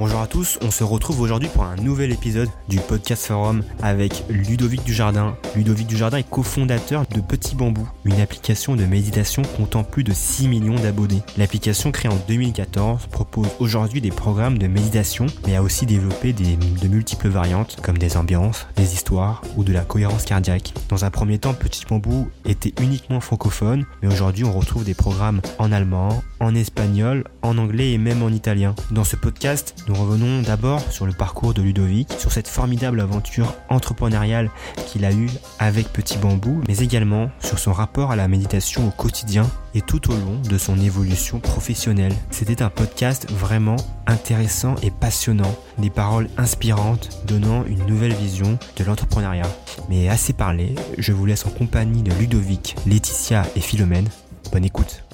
Bonjour à tous, on se retrouve aujourd'hui pour un nouvel épisode du podcast forum avec Ludovic Dujardin. Ludovic Dujardin est cofondateur de Petit Bambou, une application de méditation comptant plus de 6 millions d'abonnés. L'application créée en 2014 propose aujourd'hui des programmes de méditation mais a aussi développé de multiples variantes comme des ambiances, des histoires ou de la cohérence cardiaque. Dans un premier temps, Petit Bambou était uniquement francophone mais aujourd'hui on retrouve des programmes en allemand, en espagnol, en anglais et même en italien. Dans ce podcast, nous revenons d'abord sur le parcours de Ludovic, sur cette formidable aventure entrepreneuriale qu'il a eue avec Petit Bambou, mais également sur son rapport à la méditation au quotidien et tout au long de son évolution professionnelle. C'était un podcast vraiment intéressant et passionnant, des paroles inspirantes donnant une nouvelle vision de l'entrepreneuriat. Mais assez parlé, je vous laisse en compagnie de Ludovic, Laetitia et Philomène. Bonne écoute.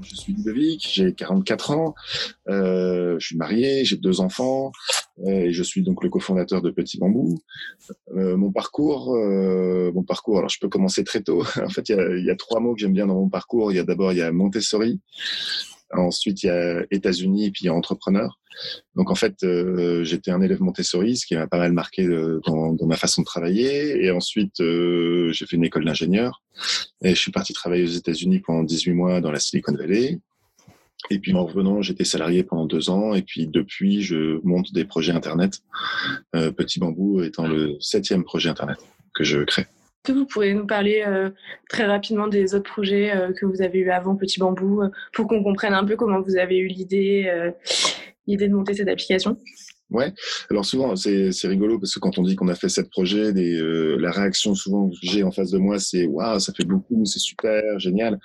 Je suis Ludovic, j'ai 44 ans, euh, je suis marié, j'ai deux enfants et je suis donc le cofondateur de Petit Bambou. Euh, mon parcours, euh, mon parcours. Alors je peux commencer très tôt. en fait, il y y a trois mots que j'aime bien dans mon parcours. Il y a d'abord il y a Montessori, ensuite il y a États-Unis et puis il y a entrepreneur. Donc en fait, euh, j'étais un élève Montessori, ce qui m'a pas mal marqué euh, dans, dans, ma façon de travailler. Et ensuite, euh, j'ai fait une école d'ingénieur et je suis parti travailler aux États-Unis pendant 18 mois dans la Silicon Valley. Et puis en revenant, j'étais salarié pendant deux ans. Et puis depuis, je monte des projets Internet. Euh, Petit Bambou étant le septième projet Internet que je crée. Est-ce que vous pourriez nous parler euh, très rapidement des autres projets euh, que vous avez eu avant Petit Bambou euh, pour qu'on comprenne un peu comment vous avez eu l'idée, l'idée de monter cette application? Ouais. Alors souvent, c'est c'est rigolo parce que quand on dit qu'on a fait sept projets, des, euh, la réaction souvent que j'ai en face de moi, c'est waouh, ça fait beaucoup, c'est super, génial.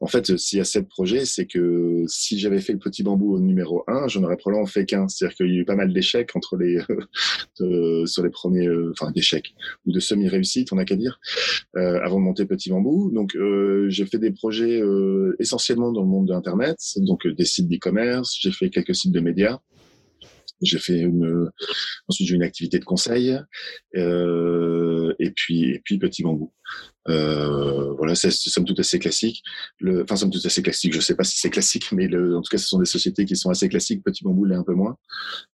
En fait, s'il y a sept projets, c'est que si j'avais fait le petit bambou numéro un, j'en aurais probablement fait qu'un. C'est-à-dire qu'il y a eu pas mal d'échecs entre les de, sur les premiers, euh, enfin d'échecs ou de semi-réussites, on a qu'à dire, euh, avant de monter petit bambou. Donc euh, j'ai fait des projets essentiellement dans le monde de Internet, donc des sites d'e-commerce. J'ai fait quelques sites de médias. J'ai fait une, ensuite j'ai une activité de conseil, euh, et puis et puis petit bambou. Euh, voilà, c'est somme toute assez classique. Le, enfin somme toute assez classique. Je sais pas si c'est classique, mais en tout cas, ce sont des sociétés qui sont assez classiques. Petit bambou l'est un peu moins.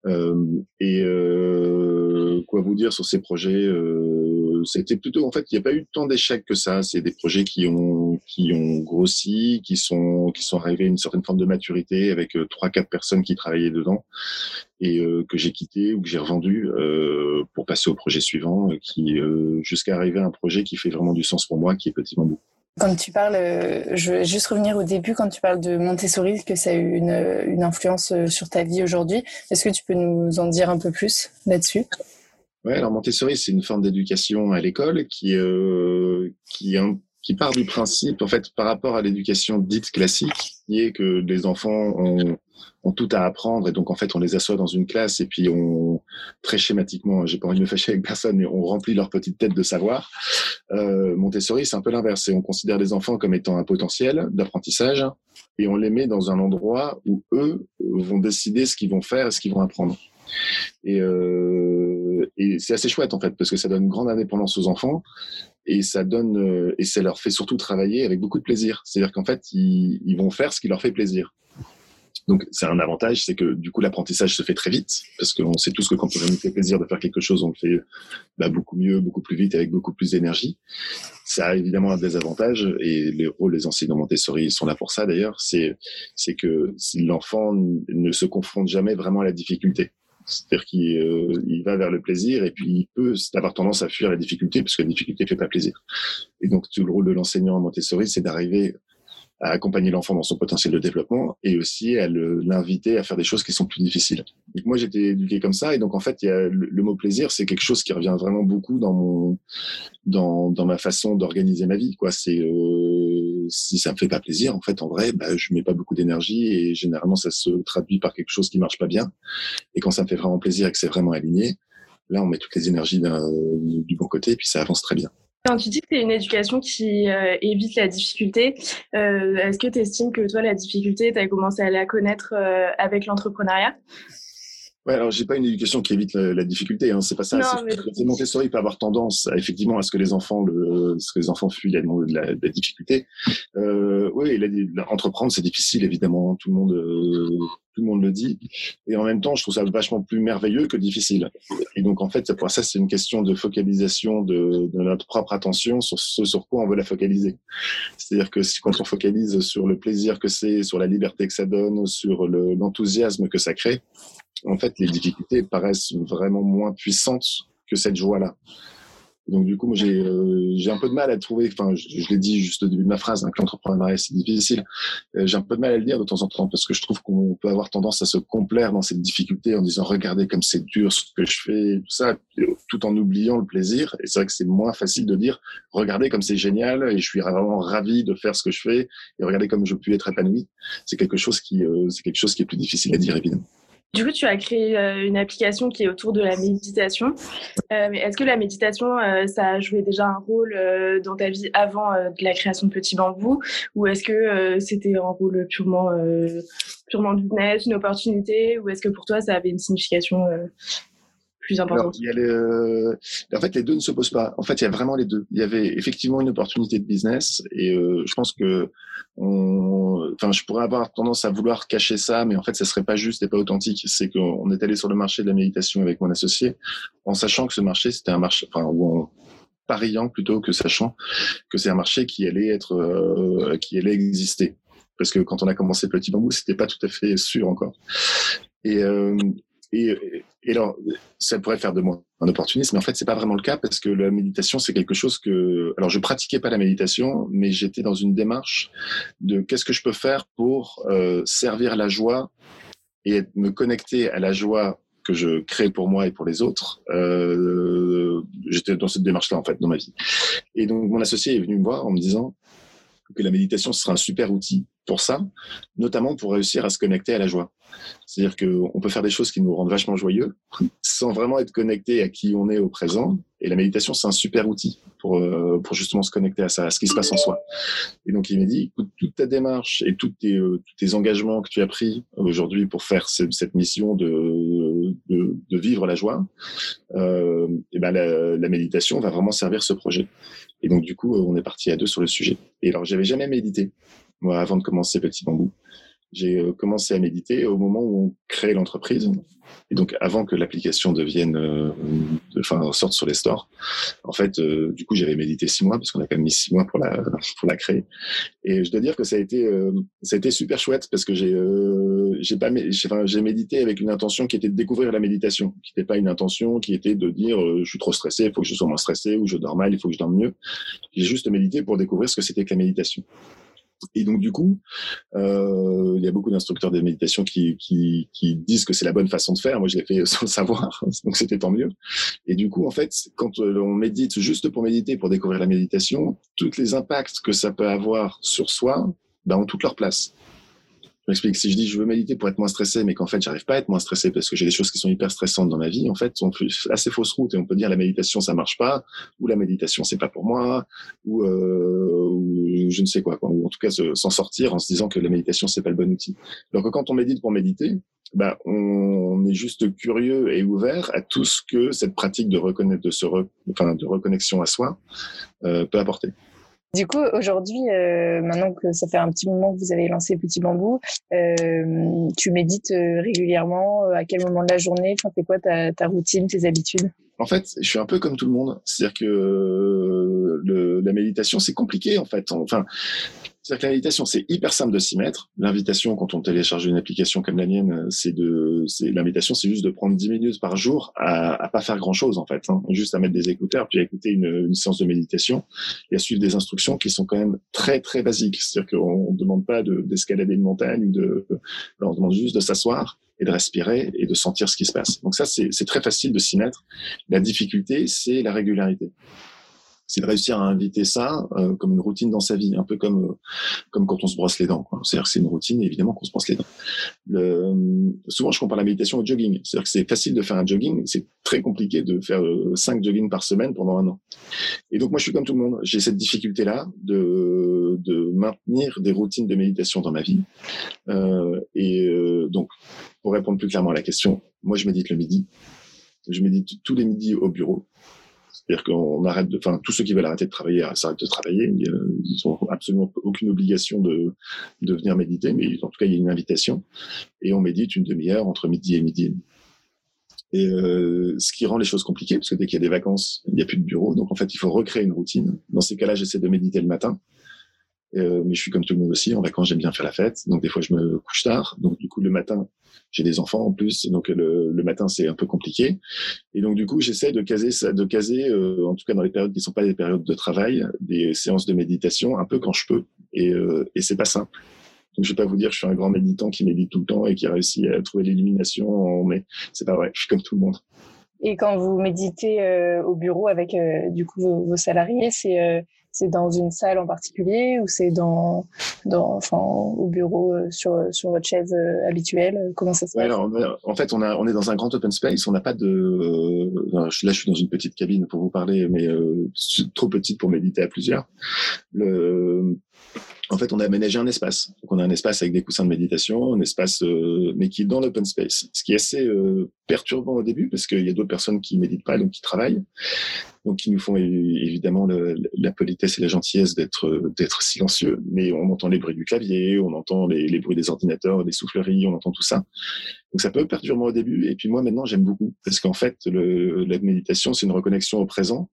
Euh, et euh, quoi vous dire sur ces projets euh, C'était plutôt, en fait, il n'y a pas eu tant d'échecs que ça. C'est des projets qui ont qui ont grossi, qui sont qui sont arrivés à une certaine forme de maturité avec euh, trois quatre personnes qui travaillaient dedans et euh, que j'ai quitté ou que j'ai revendu euh, pour passer au projet suivant, qui jusqu'à arriver à un projet qui fait vraiment du sens pour moi, qui est Petit Bambou. Quand tu parles, je vais juste revenir au début, quand tu parles de Montessori, que ça a eu une, une influence sur ta vie aujourd'hui. Est-ce que tu peux nous en dire un peu plus là-dessus? Ouais, alors Montessori, c'est une forme d'éducation à l'école qui, euh, qui, qui part du principe, en fait, par rapport à l'éducation dite classique, qui est que les enfants ont tout à apprendre et donc en fait on les assoit dans une classe et puis très schématiquement j'ai pas envie de me fâcher avec personne mais on remplit leur petite tête de savoir. Euh, Montessori c'est un peu l'inverse. On considère les enfants comme étant un potentiel d'apprentissage et on les met dans un endroit où eux vont décider ce qu'ils vont faire et ce qu'ils vont apprendre. Et, euh, et c'est assez chouette en fait parce que ça donne grande indépendance aux enfants et ça donne euh, et ça leur fait surtout travailler avec beaucoup de plaisir c'est à dire qu'en fait ils, vont faire ce qui leur fait plaisir donc c'est un avantage, c'est que du coup l'apprentissage se fait très vite, parce qu'on sait tous que quand on nous fait plaisir de faire quelque chose, on le fait bah, beaucoup mieux, beaucoup plus vite, avec beaucoup plus d'énergie. Ça a évidemment un désavantage, et les rôles des enseignants Montessori sont là pour ça d'ailleurs, c'est que l'enfant ne se confronte jamais vraiment à la difficulté. C'est-à-dire qu'il euh, va vers le plaisir et puis il peut avoir tendance à fuir la difficulté parce que la difficulté fait pas plaisir. Et donc tout le rôle de l'enseignant Montessori, c'est d'arriver à accompagner l'enfant dans son potentiel de développement et aussi à l'inviter à faire des choses qui sont plus difficiles. Donc moi j'étais éduqué comme ça et donc en fait le, mot plaisir c'est quelque chose qui revient vraiment beaucoup dans mon dans, dans ma façon d'organiser ma vie. C'est euh, si ça me fait pas plaisir en fait en vrai bah, je mets pas beaucoup d'énergie et généralement ça se traduit par quelque chose qui marche pas bien et quand ça me fait vraiment plaisir et que c'est vraiment aligné là on met toutes les énergies du bon côté et puis ça avance très bien. Quand tu dis que c'est une éducation qui euh, évite la difficulté, euh, est-ce que tu estimes que toi, la difficulté, tu as commencé à la connaître euh, avec l'entrepreneuriat? Ouais, alors j'ai pas une éducation qui évite la, difficulté, hein, c'est pas ça. C'est Montessori peut avoir tendance, à, effectivement, à ce que les enfants, le, ce que les enfants fuient la, de la, la difficulté. Euh, oui, entreprendre c'est difficile, évidemment, tout le monde, euh, tout le monde le dit. Et en même temps, je trouve ça vachement plus merveilleux que difficile. Et donc en fait, pour ça, c'est une question de focalisation de, de, notre propre attention sur ce sur quoi on veut la focaliser. C'est-à-dire que si, quand on focalise sur le plaisir que c'est, sur la liberté que ça donne, sur l'enthousiasme que ça crée en fait, les difficultés paraissent vraiment moins puissantes que cette joie-là. Donc du coup, j'ai euh, un peu de mal à trouver. Enfin, je, je l'ai dit juste au début de ma phrase, hein, que l'entrepreneuriat c'est difficile. Euh, j'ai un peu de mal à le dire de temps en temps parce que je trouve qu'on peut avoir tendance à se complaire dans cette difficulté en disant regardez comme c'est dur ce que je fais, tout ça, tout en oubliant le plaisir. Et c'est vrai que c'est moins facile de dire regardez comme c'est génial et je suis vraiment ravi de faire ce que je fais et regardez comme je puis être épanoui. C'est quelque chose qui euh, c'est quelque chose qui est plus difficile à dire évidemment. Du coup, tu as créé euh, une application qui est autour de la méditation. Euh, est-ce que la méditation, euh, ça a joué déjà un rôle dans ta vie avant de la création de Petit Bambou? Ou est-ce que c'était un rôle purement, purement business, une opportunité? Ou est-ce que pour toi, ça avait une signification plus importante il y a En fait, les deux ne s'opposent pas. En fait, il y a vraiment les deux. Il y avait effectivement une opportunité de business et je pense que on... enfin, je pourrais avoir tendance à vouloir cacher ça, mais en fait, ça serait pas juste et pas authentique. C'est qu'on est allé sur le marché de la méditation avec mon associé, en sachant que ce marché, c'était un marché, enfin, où pariant plutôt que sachant que c'est un marché qui allait être, euh, qui allait exister. Parce que quand on a commencé Petit Bambou, c'était pas tout à fait sûr encore. Et, euh, et, et alors, ça pourrait faire de moi un opportuniste, mais en fait, c'est pas vraiment le cas parce que la méditation, c'est quelque chose que. Alors, je pratiquais pas la méditation, mais j'étais dans une démarche de qu'est-ce que je peux faire pour euh, servir la joie et me connecter à la joie que je crée pour moi et pour les autres. Euh, j'étais dans cette démarche-là en fait dans ma vie. Et donc, mon associé est venu me voir en me disant que la méditation sera un super outil pour ça, notamment pour réussir à se connecter à la joie. C'est-à-dire qu'on peut faire des choses qui nous rendent vachement joyeux sans vraiment être connecté à qui on est au présent. Et la méditation, c'est un super outil pour, euh, justement se connecter à ça, à ce qui se passe en soi. Et donc, il m'a dit, écoute, toute ta démarche et tous tes, euh, engagements que tu as pris aujourd'hui pour faire cette mission de, vivre la joie, euh, et ben la méditation va vraiment servir ce projet. Et donc, du coup, on est parti à deux sur le sujet. Et alors, j'avais jamais médité, moi, avant de commencer Petit Bambou j'ai euh, commencé à méditer au moment où on crée l'entreprise. Et donc, avant que l'application devienne, euh, enfin, sorte sur les stores. En fait, euh, du coup, j'avais médité six mois parce qu'on a quand même mis six mois pour la, pour la créer. Et je dois dire que ça a été, ça a été super chouette parce que j'ai, j'ai pas, j'ai médité avec une intention qui était de découvrir la méditation, qui n'était pas une intention qui était de dire, je suis trop stressé, il faut que je sois moins stressé, ou je dors mal, il faut que je dorme mieux. J'ai juste médité pour découvrir ce que c'était que la méditation. Et donc du coup, euh, il y a beaucoup d'instructeurs de méditation qui, qui, qui disent que c'est la bonne façon de faire. Moi, je l'ai fait sans le savoir, donc c'était tant mieux. Et du coup, en fait, quand euh, on médite juste pour méditer, pour découvrir la méditation, tous les impacts que ça peut avoir sur soi, ben, ont toute leur place. Je m'explique. Si je dis je veux méditer pour être moins stressé, mais qu'en fait j'arrive pas à être moins stressé parce que j'ai des choses qui sont hyper stressantes dans ma vie, en fait, sont assez fausses routes et on peut dire la méditation ça marche pas, ou la méditation c'est pas pour moi, ou, euh, ou je ne sais quoi, quoi, ou en tout cas s'en sortir en se disant que la méditation c'est pas le bon outil. Alors que quand on médite pour méditer, bah, on est juste curieux et ouvert à tout ce que cette pratique de reconnaître, de se, enfin, de reconnexion à soi euh, peut apporter. Du coup, aujourd'hui, euh, maintenant que ça fait un petit moment que vous avez lancé Petit Bambou, euh, tu médites euh, régulièrement À quel moment de la journée? Enfin, c'est quoi ta, ta routine, tes habitudes? En fait, je suis un peu comme tout le monde. C'est-à-dire que le, la méditation, c'est compliqué, en fait. Enfin, c'est-à-dire que la méditation, c'est hyper simple de s'y mettre. L'invitation, quand on télécharge une application comme la mienne, c'est de, c'est l'invitation, c'est juste de prendre 10 minutes par jour à, à pas faire grand-chose en fait, hein. juste à mettre des écouteurs puis à écouter une, une, séance de méditation et à suivre des instructions qui sont quand même très très basiques. C'est-à-dire qu'on ne demande pas de, d'escalader une montagne ou de, on demande juste de s'asseoir et de respirer et de sentir ce qui se passe. Donc ça, c'est, très facile de s'y mettre. La difficulté, c'est la régularité c'est de réussir à inviter ça euh, comme une routine dans sa vie, un peu comme euh, comme quand on se brosse les dents. C'est-à-dire que c'est une routine, évidemment, qu'on se brosse les dents. Le, souvent, je compare la méditation au jogging. C'est-à-dire que c'est facile de faire un jogging, c'est très compliqué de faire euh, cinq joggings par semaine pendant un an. Et donc moi, je suis comme tout le monde. J'ai cette difficulté-là de de maintenir des routines de méditation dans ma vie. et donc pour répondre plus clairement à la question, moi, je médite le midi. Je médite tous les midis au bureau. C'est-à-dire qu'on arrête de, enfin, tous ceux qui veulent arrêter de travailler s'arrêtent de travailler. Ils n'ont absolument aucune obligation de, venir méditer, mais en tout cas, il y a une invitation. Et on médite une demi-heure entre midi et midi et euh, ce qui rend les choses compliquées, parce que dès qu'il y a des vacances, il n'y a plus de bureau. Donc en fait, il faut recréer une routine. Dans ces cas-là, j'essaie de méditer le matin. Euh, mais je suis comme tout le monde aussi. En vacances, j'aime bien faire la fête. Donc des fois, je me couche tard. Donc du coup, le matin, j'ai des enfants en plus. Donc le, le matin, c'est un peu compliqué. Et donc du coup, j'essaie de caser ça, de caser, euh, en tout cas dans les périodes qui ne sont pas des périodes de travail, des séances de méditation un peu quand je peux. Et, euh, et c'est pas simple. Donc, je vais pas vous dire que je suis un grand méditant qui médite tout le temps et qui a réussi à trouver l'illumination, mais c'est pas vrai. Je suis comme tout le monde. Et quand vous méditez euh, au bureau avec euh, du coup vos, salariés, c'est euh, c'est dans une salle en particulier ou c'est dans dans enfin au bureau sur sur votre chaise habituelle? Comment ça se passe? En fait, on a on est dans un grand open space. On n'a pas de là, je suis dans une petite cabine pour vous parler, mais trop petite pour méditer à plusieurs. Le en fait, on a aménagé un espace. Donc, on a un espace avec des coussins de méditation, un espace, euh, mais qui est dans l'open space. Ce qui est assez euh, perturbant au début, parce qu'il y a d'autres personnes qui méditent pas, donc qui travaillent. Donc, qui nous font évidemment la politesse et la gentillesse d'être d'être silencieux. Mais on entend les bruits du clavier, on entend les, bruits des ordinateurs, des souffleries, on entend tout ça. Donc, ça peut perturbant au début. Et puis, moi, maintenant, j'aime beaucoup. Parce qu'en fait, le, la méditation, c'est une reconnexion au présent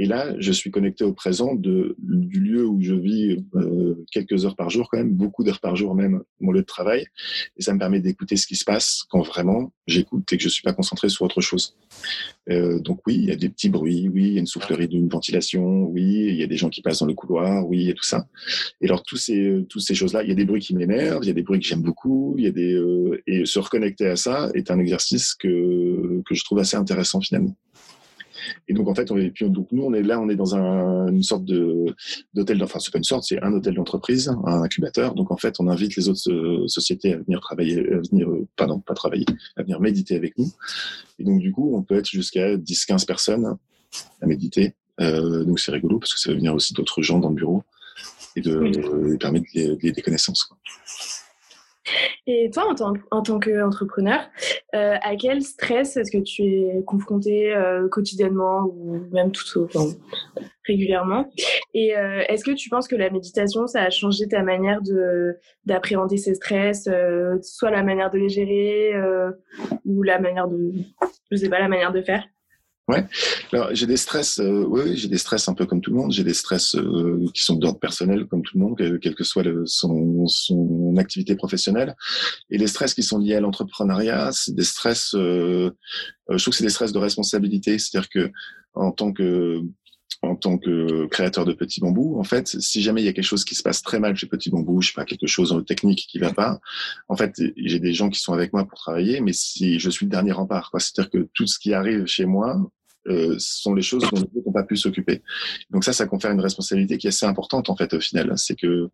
et là, je suis connecté au présent du lieu où je vis euh, quelques heures par jour, quand même, beaucoup d'heures par jour même, mon lieu de travail. Et ça me permet d'écouter ce qui se passe quand vraiment j'écoute et que je suis pas concentré sur autre chose. Euh, donc oui, il y a des petits bruits, oui, il y a une soufflerie d'une ventilation, oui, il y a des gens qui passent dans le couloir, oui, a tout ça. Et alors tous ces toutes ces choses-là, il y a des bruits qui m'énervent, il y a des bruits que j'aime beaucoup, y a des euh, et se reconnecter à ça est un exercice que je trouve assez intéressant finalement. Et donc en fait, on est, puis donc nous on est là, on est dans un, une sorte de d'hôtel, enfin c'est pas une sorte, c'est un hôtel d'entreprise, un incubateur. Donc en fait, on invite les autres euh, sociétés à venir travailler, à venir, euh, pardon, pas travailler, à venir méditer avec nous. Et donc du coup, on peut être jusqu'à 10-15 personnes à méditer. Euh, donc c'est rigolo parce que ça va venir aussi d'autres gens dans le bureau et de, euh, permettre des, des connaissances. Quoi. Et toi, en tant, en tant qu'entrepreneur, euh, à quel stress est-ce que tu es confronté euh, quotidiennement ou même tout enfin, régulièrement? Et euh, est-ce que tu penses que la méditation, ça a changé ta manière de d'appréhender ces stress, soit la manière de les gérer ou la manière de, je sais pas, la manière de faire? Ouais. Alors j'ai des stress, euh, oui, j'ai des stress un peu comme tout le monde. J'ai des stress euh, qui sont d'ordre personnel comme tout le monde, quelle que soit son, son activité professionnelle. Et les stress qui sont liés à l'entrepreneuriat, c'est des stress. Euh, je trouve que c'est des stress de responsabilité. C'est-à-dire que en tant que en tant que créateur de Petit Bambou, en fait, si jamais il y a quelque chose qui se passe très mal chez Petit Bambou, je sais pas, quelque chose technique qui va pas, en fait, j'ai des gens qui sont avec moi pour travailler, mais si je suis le dernier rempart, quoi. C'est-à-dire que tout ce qui arrive chez moi, euh, sont les choses dont les autres n'ont pas pu s'occuper. Donc ça, ça confère une responsabilité qui est assez importante en fait au final. C'est que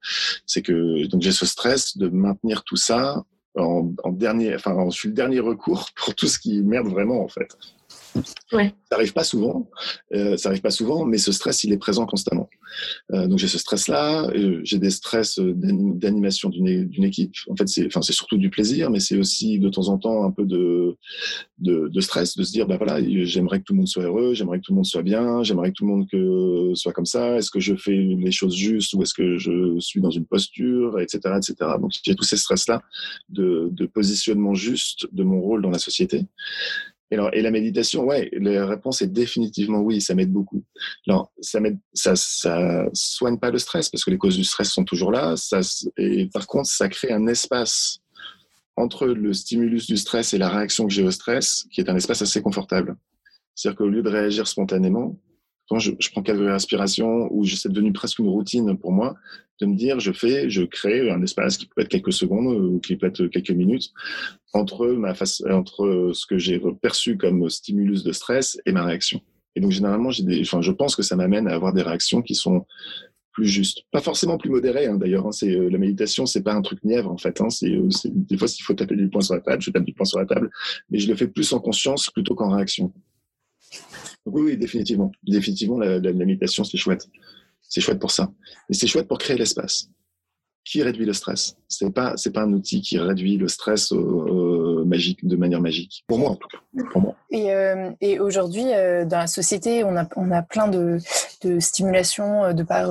c'est que donc j'ai ce stress de maintenir tout ça en, en dernier, enfin je suis le dernier recours pour tout ce qui merde vraiment en fait. Ça arrive pas souvent, euh, ça arrive pas souvent, mais ce stress, il est présent constamment. Euh, donc j'ai ce stress-là, euh, j'ai des stress d'animation d'une équipe. En fait, c'est, enfin, c'est surtout du plaisir, mais c'est aussi de temps en temps un peu de, de, stress, de se dire, bah voilà, j'aimerais que tout le monde soit heureux, j'aimerais que tout le monde soit bien, j'aimerais que tout le monde soit comme ça. Est-ce que je fais les choses justes ou est-ce que je suis dans une posture, etc., etc. Donc j'ai tous ces stress-là de, de positionnement juste de mon rôle dans la société. Et, la méditation, ouais, la réponse est définitivement oui, ça m'aide beaucoup. Alors, ça m'aide, ça, ça soigne pas le stress parce que les causes du stress sont toujours là. Ça, et par contre, ça crée un espace entre le stimulus du stress et la réaction que j'ai au stress, qui est un espace assez confortable. C'est-à-dire qu'au lieu de réagir spontanément, quand je, prends quelques respirations ou c'est devenu presque une routine pour moi de me dire je fais, je crée un espace qui peut être quelques secondes ou qui peut être quelques minutes entre ma face, entre ce que j'ai perçu comme stimulus de stress et ma réaction. Et donc généralement, je pense que ça m'amène à avoir des réactions qui sont plus justes, pas forcément plus modérées hein, d'ailleurs. Hein, c'est euh, la méditation, c'est pas un truc nièvre en fait. Hein, euh, des fois s'il faut taper du poing sur la table, je tape du poing sur la table, mais je le fais plus en conscience plutôt qu'en réaction. Donc oui, définitivement. Définitivement, la, la, méditation, c'est chouette. C'est chouette pour ça. Et c'est chouette pour créer l'espace. Qui réduit le stress? C'est pas c'est pas un outil qui réduit le stress magique de manière magique. Pour moi en tout cas. Pour moi. Et, euh, et aujourd'hui, euh, dans la société, on a, on a plein de, de stimulations euh, de par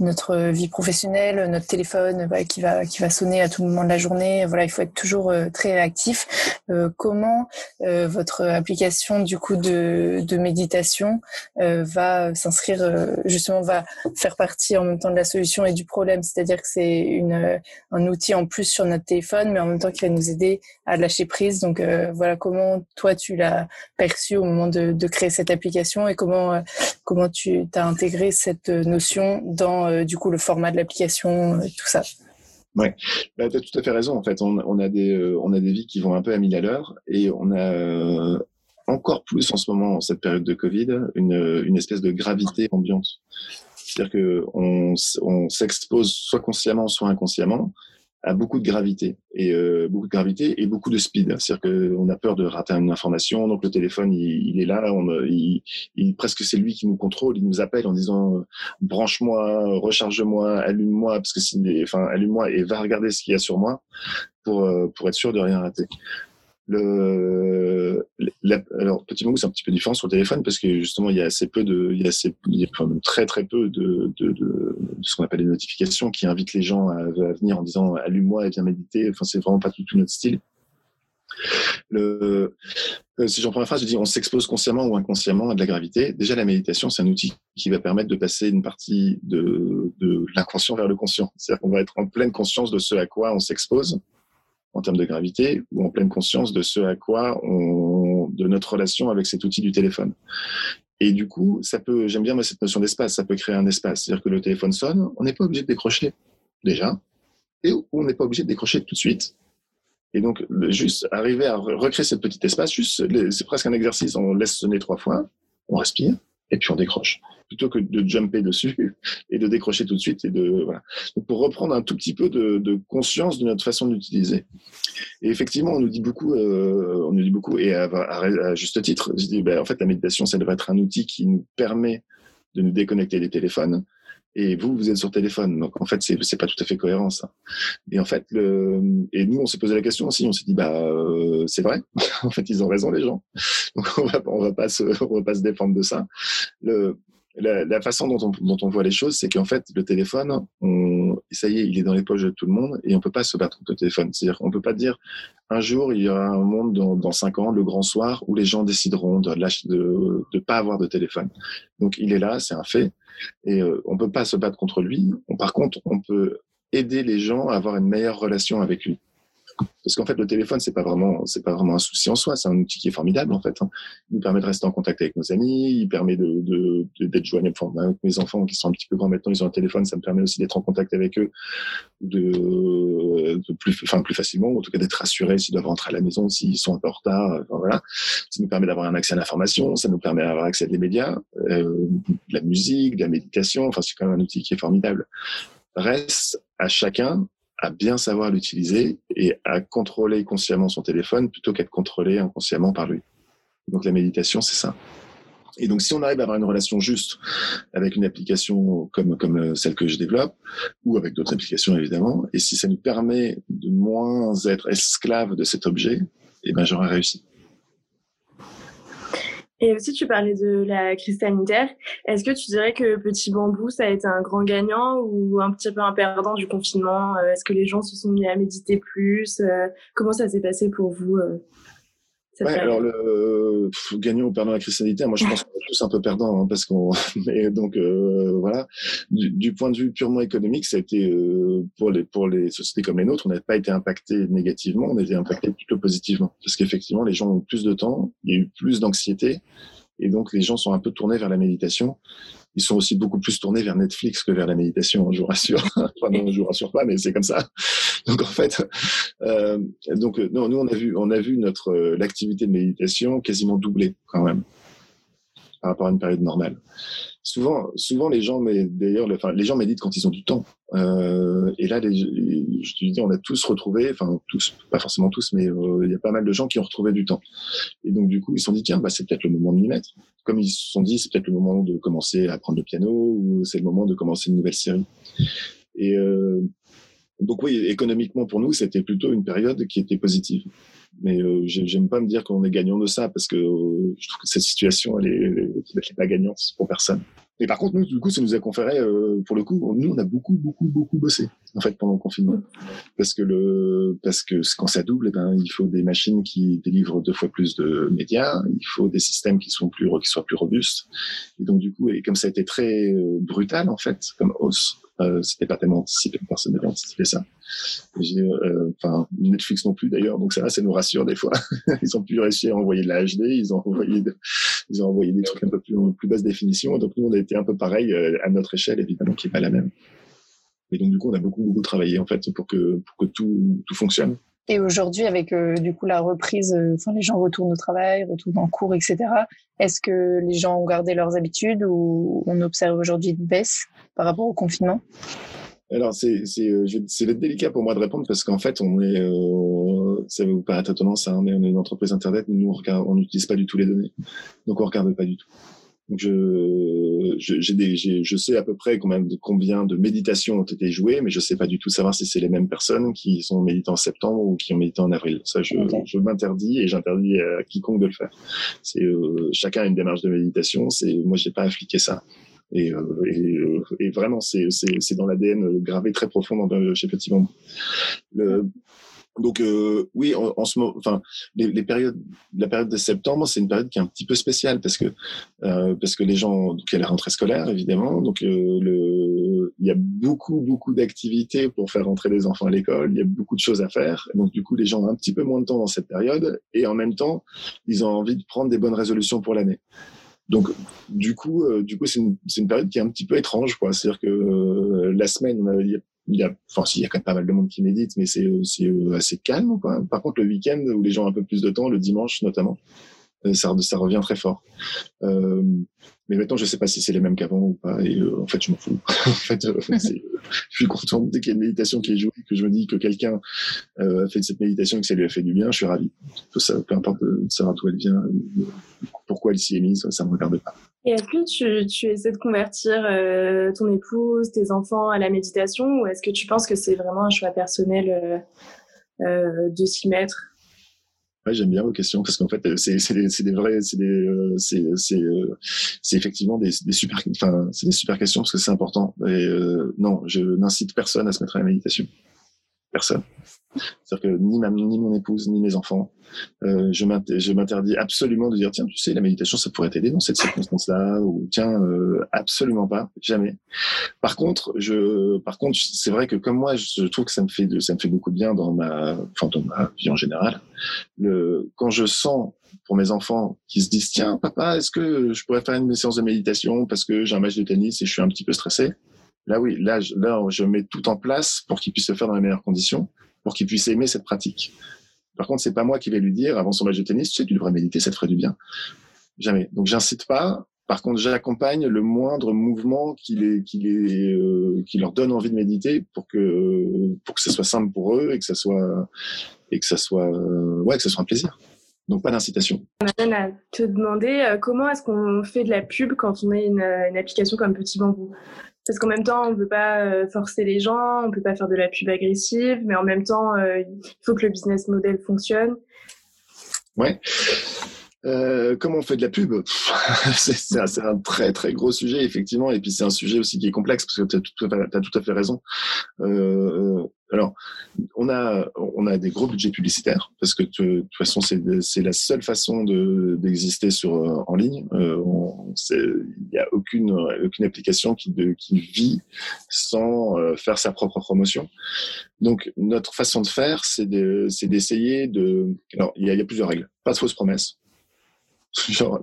notre vie professionnelle, notre téléphone qui, va, qui va sonner à tout moment de la journée. Voilà, il faut être toujours très réactif. comment votre application du coup de, de méditation va s'inscrire, justement, va faire partie en même temps de la solution et du problème? C'est-à-dire que c'est une, un outil en plus sur notre téléphone, mais en même temps qui va nous aider à lâcher prise. Donc voilà, comment toi tu l'as perçu au moment de, créer cette application et comment, euh, comment tu as intégré cette notion dans euh, du coup le format de l'application, euh, tout ça. Oui, bah, tu as tout à fait raison. En fait, on, a des, on a des vies qui vont un peu à mille à l'heure et on a encore plus en ce moment, en cette période de Covid, une, une espèce de gravité ambiante. C'est-à-dire qu'on on s'expose soit consciemment, soit inconsciemment a beaucoup de gravité et euh, beaucoup de gravité et beaucoup de speed. C'est-à-dire qu'on a peur de rater une information, donc le téléphone il, est là, il, presque c'est lui qui nous contrôle, il nous appelle en disant euh, branche-moi, recharge-moi, allume-moi parce que enfin allume-moi et va regarder ce qu'il y a sur moi pour euh, pour être sûr de rien rater. Le, alors petit mot c'est un petit peu différent sur le téléphone parce que justement il y a assez peu de, il y a assez, il y a quand très très peu de, de, de, ce qu'on appelle les notifications qui invitent les gens à, venir en disant allume-moi et viens méditer. Enfin c'est vraiment pas tout, tout notre style. Le, euh, si j'en prends la phrase, je dis on s'expose consciemment ou inconsciemment à de la gravité. Déjà, la méditation, c'est un outil qui va permettre de passer une partie de, de l'inconscient vers le conscient. C'est-à-dire qu'on va être en pleine conscience de ce à quoi on s'expose en termes de gravité ou en pleine conscience de ce à quoi on, de notre relation avec cet outil du téléphone. Et du coup, ça peut, j'aime bien cette notion d'espace, ça peut créer un espace. C'est-à-dire que le téléphone sonne, on n'est pas obligé de décrocher déjà, et on n'est pas obligé de décrocher tout de suite. Et donc, juste arriver à recréer ce petit espace, c'est presque un exercice, on laisse sonner trois fois, on respire, et puis on décroche plutôt que de jumper dessus et de décrocher tout de suite et de voilà. Donc pour reprendre un tout petit peu de, conscience de notre façon d'utiliser. Et effectivement, on nous dit beaucoup, euh, on nous dit beaucoup et à, juste titre, je dis ben, en fait la méditation, ça devrait être un outil qui nous permet de nous déconnecter des téléphones. Et vous, vous êtes sur téléphone, donc en fait, c'est c'est pas tout à fait cohérent ça. Et en fait, le et nous, on s'est posé la question aussi. On s'est dit bah euh, c'est vrai. en fait, ils ont raison les gens. Donc on va on va pas se on va pas se défendre de ça. Le la, façon dont on, voit les choses, c'est qu'en fait, le téléphone, on, ça y est, il est dans les poches de tout le monde et on peut pas se battre contre le téléphone. C'est-à-dire, on peut pas dire un jour il y aura un monde dans, dans cinq ans, le grand soir, où les gens décideront de de, de pas avoir de téléphone. Donc, il est là, c'est un fait, et euh, on peut pas se battre contre lui. par contre, on peut aider les gens à avoir une meilleure relation avec lui. Parce qu'en fait, le téléphone, c'est pas vraiment, c'est pas vraiment un souci en soi. C'est un outil qui est formidable, en fait. Hein. Il nous permet de rester en contact avec nos amis. Il permet de, de, d'être joignable. Avec mes enfants qui sont un petit peu grands maintenant, ils ont un téléphone. Ça me permet aussi d'être en contact avec eux de, de plus, enfin, plus facilement. En tout cas, d'être rassuré s'ils doivent rentrer à la maison, s'ils sont un peu en retard. Enfin, voilà. Ça nous permet d'avoir un accès à l'information. Ça nous permet d'avoir accès à des médias, euh, de la musique, de la méditation. Enfin, c'est quand même un outil qui est formidable. Reste à chacun à bien savoir l'utiliser et à contrôler consciemment son téléphone plutôt qu'à être contrôlé inconsciemment par lui. Donc la méditation, c'est ça. Et donc, si on arrive à avoir une relation juste avec une application comme, comme euh, celle que je développe, ou avec d'autres applications évidemment, et si ça nous permet de moins être esclave de cet objet, eh ben, j'aurai réussi. Et aussi, tu parlais de la crise sanitaire. Est-ce que tu dirais que Petit Bambou, ça a été un grand gagnant ou un petit peu un perdant du confinement? Euh, Est-ce que les gens se sont mis à méditer plus? Euh, Comment ça s'est passé pour vous euh, Ouais, alors le gagnant ou perdant la crise sanitaire, moi je pense qu'on est tous un peu perdants hein, parce qu'on mais donc euh, voilà. Du, du, point de vue purement économique, ça a été euh, pour les pour les sociétés comme les nôtres, on n'a pas été impacté négativement, on a été impacté plutôt positivement. Parce qu'effectivement les gens ont plus de temps, il y a eu plus d'anxiété et donc les gens sont un peu tournés vers la méditation ils sont aussi beaucoup plus tournés vers Netflix que vers la méditation, je vous rassure. enfin non, je vous rassure pas, mais c'est comme ça. Donc en fait, euh, donc non, nous on a vu, on a vu notre euh, l'activité de méditation quasiment doubler quand même par rapport à une période normale souvent, souvent les gens, d'ailleurs, les gens méditent quand ils ont du temps. Euh, et là, je te dis, on a tous retrouvé, enfin tous, pas forcément tous, mais euh, il y a pas mal de gens qui ont retrouvé du temps. Et donc du coup, ils se sont dit tiens, bah, c'est peut-être le moment de m'y mettre. Comme ils se sont dit, c'est peut-être le moment de commencer à apprendre le piano ou c'est le moment de commencer une nouvelle série. Et euh, donc oui, économiquement pour nous, c'était plutôt une période qui était positive. Mais euh, j'aime pas me dire qu'on est gagnant de ça parce que euh, je trouve que cette situation, elle est, elle est pas gagnante pour personne. Mais par contre, nous, du coup, ça nous a conféré, euh, pour le coup, nous, on a beaucoup, beaucoup, beaucoup bossé, en fait, pendant le confinement. Parce que le, parce que quand ça double, eh ben, il faut des machines qui délivrent deux fois plus de médias, il faut des systèmes qui sont plus, qui soient plus robustes. Et donc, du coup, et comme ça a été très euh, brutal, en fait, comme hausse, euh, c'était pas tellement anticipé, personne n'avait anticipé ça. Euh, enfin, Netflix non plus d'ailleurs, donc ça, ça nous rassure des fois. ils ont pu réussir à envoyer de la HD, ils ont envoyé, ils ont envoyé des trucs un peu plus, plus basse définition. Donc nous, on a été un peu pareil euh, à notre échelle, évidemment, qui est pas la même. Et donc du coup, on a beaucoup beaucoup travaillé en fait pour que pour que tout tout fonctionne. Et aujourd'hui, avec euh, du coup la reprise, enfin les gens retournent au travail, retournent en cours, etc. Est-ce que les gens ont gardé leurs habitudes ou on observe aujourd'hui une baisse par rapport au confinement? Alors, c'est c'est délicat pour moi de répondre parce qu'en fait, on est, euh, ça va vous paraître étonnant, ça, mais on est une entreprise internet, nous, on n'utilise pas du tout les données. Donc, on regarde pas du tout. Donc, je, je, des, je sais à peu près combien de, combien de méditations ont été jouées, mais je sais pas du tout savoir si c'est les mêmes personnes qui sont méditées en septembre ou qui ont médité en avril. Ça, je, je m'interdis et j'interdis à quiconque de le faire. C'est euh, chacun a une démarche de méditation. C'est moi, j'ai pas appliqué ça. Et, euh, et, euh, et, vraiment, c'est dans l'ADN gravé très profond dans, chez Petit Bambou. Le, donc euh, oui, en, en ce moment, enfin, les, les, périodes, la période de septembre, c'est une période qui est un petit peu spéciale parce que euh, parce que les gens, donc il y a la rentrée scolaire évidemment, donc euh, le, il y a beaucoup beaucoup d'activités pour faire rentrer les enfants à l'école, il y a beaucoup de choses à faire, donc du coup les gens ont un petit peu moins de temps dans cette période et en même temps ils ont envie de prendre des bonnes résolutions pour l'année. Donc, du coup, euh, du coup, c'est une, une, période qui est un petit peu étrange, quoi. C'est-à-dire que euh, la semaine, il y a, il y a, enfin, il y a quand même pas mal de monde qui médite, mais c'est euh, assez calme, quoi. Par contre, le week-end, où les gens ont un peu plus de temps, le dimanche notamment, ça, ça revient très fort. Euh, mais maintenant, je sais pas si c'est les mêmes qu'avant ou pas. Et euh, en fait, je m'en fous. en fait, euh, je suis content dès qu'il y a une méditation qui est jouée, que je me dis que quelqu'un euh, a fait cette méditation et que ça lui a fait du bien, je suis ravi. Ça, peu importe de savoir d'où elle vient, pourquoi elle s'y est mise, ça me regarde pas. Et est-ce que tu, tu essaies de convertir ton épouse, tes enfants à la méditation, ou est-ce que tu penses que c'est vraiment un choix personnel de s'y mettre? Ouais, j'aime bien vos questions parce qu'en fait, c'est c'est des, des vrais, c'est des, euh, euh, c'est effectivement des, des super, enfin, c'est des super questions parce que c'est important. Et euh, non, je n'incite personne à se mettre à la méditation. Personne. C'est-à-dire que ni, ma, ni mon épouse, ni mes enfants, euh, je m'interdis absolument de dire tiens, tu sais, la méditation, ça pourrait t'aider dans cette circonstance-là, ou tiens, euh, absolument pas, jamais. Par contre, je, par contre, c'est vrai que comme moi, je trouve que ça me fait, de, ça me fait beaucoup de bien dans ma, enfin, dans ma vie en général. Le, quand je sens pour mes enfants qui se disent tiens, papa, est-ce que je pourrais faire une séance de méditation parce que j'ai un match de tennis et je suis un petit peu stressé? Là, oui, là, je, là, je mets tout en place pour qu'ils puissent se faire dans les meilleures conditions pour qu'il puisse aimer cette pratique. Par contre, c'est pas moi qui vais lui dire avant son match de tennis, tu sais, tu devrais méditer, ça te ferait du bien. Jamais. Donc, j'incite pas. Par contre, j'accompagne le moindre mouvement qui euh, leur donne envie de méditer pour que, pour que ce soit simple pour eux et que ça soit, et que ça soit, euh, ouais, que ce soit un plaisir. Donc pas d'incitation. On à te demander euh, comment est-ce qu'on fait de la pub quand on a une, une application comme Petit Bambou? Parce qu'en même temps, on ne peut pas euh, forcer les gens, on ne peut pas faire de la pub agressive, mais en même temps, euh, il faut que le business model fonctionne. Ouais. Euh, comment on fait de la pub? C'est un, un, très très gros sujet effectivement, et puis c'est un sujet aussi qui est complexe parce que tu as, as, tout à fait raison. Euh, alors, on a on a des gros budgets publicitaires parce que de toute façon c'est la seule façon d'exister euh, en ligne. Euh, il n'y a aucune aucune application qui qui vit sans euh, faire sa propre promotion. Donc notre façon de faire, c'est d'essayer de, Alors il y, a, plusieurs règles. Pas de fausses promesses.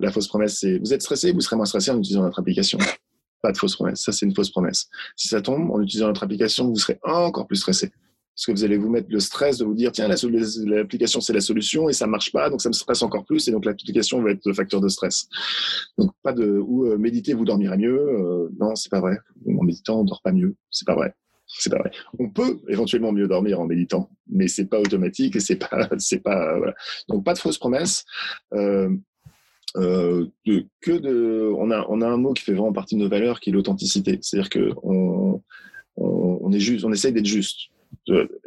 La fausse promesse, c'est vous êtes stressé, vous serez moins stressé en utilisant notre application. Pas de fausse promesse. Ça, c'est une fausse promesse. Si ça tombe, en utilisant notre application, vous serez encore plus stressé. Parce que vous allez vous mettre le stress de vous dire, tiens, l'application, c'est la solution et ça marche pas, donc ça me stresse encore plus et donc l'application va être le facteur de stress. Donc, pas de, ou euh, méditer, vous dormirez mieux. Euh, non, c'est pas vrai. En méditant, on dort pas mieux. C'est pas vrai. C'est pas vrai. On peut éventuellement mieux dormir en méditant, mais c'est pas automatique et c'est pas, c'est pas, voilà. Donc, pas de fausses promesses. Euh, euh, que de, on a, on a un mot qui fait vraiment partie de nos valeurs, qui est l'authenticité. C'est-à-dire que on, on, est juste, on essaye d'être juste.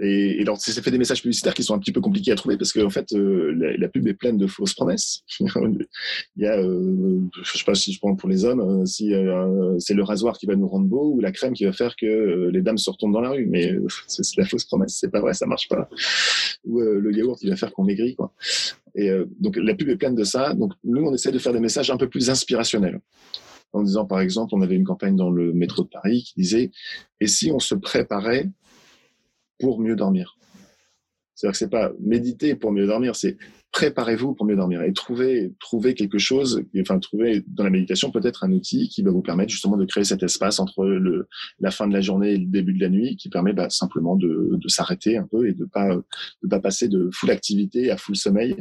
et, et c'est fait des messages publicitaires qui sont un petit peu compliqués à trouver parce qu'en en fait, la, la, pub est pleine de fausses promesses. Il y a, je sais pas si je prends pour les hommes, si c'est le rasoir qui va nous rendre beau ou la crème qui va faire que les dames se retournent dans la rue, mais c'est la fausse promesse, c'est pas vrai, ça marche pas. Ou le yaourt qui va faire qu'on maigrit, quoi. Et donc la pub est pleine de ça. Donc nous, on essaie de faire des messages un peu plus inspirationnels en disant, par exemple, on avait une campagne dans le métro de Paris qui disait, et si on se préparait pour mieux dormir? C'est-à-dire que c'est pas méditer pour mieux dormir, c'est préparez-vous pour mieux dormir et trouvez, trouver quelque chose, enfin, trouver dans la méditation peut-être un outil qui va vous permettre justement de créer cet espace entre le, la fin de la journée et le début de la nuit qui permet bah, simplement de, de s'arrêter un peu et de pas, de pas passer de full activité à full sommeil.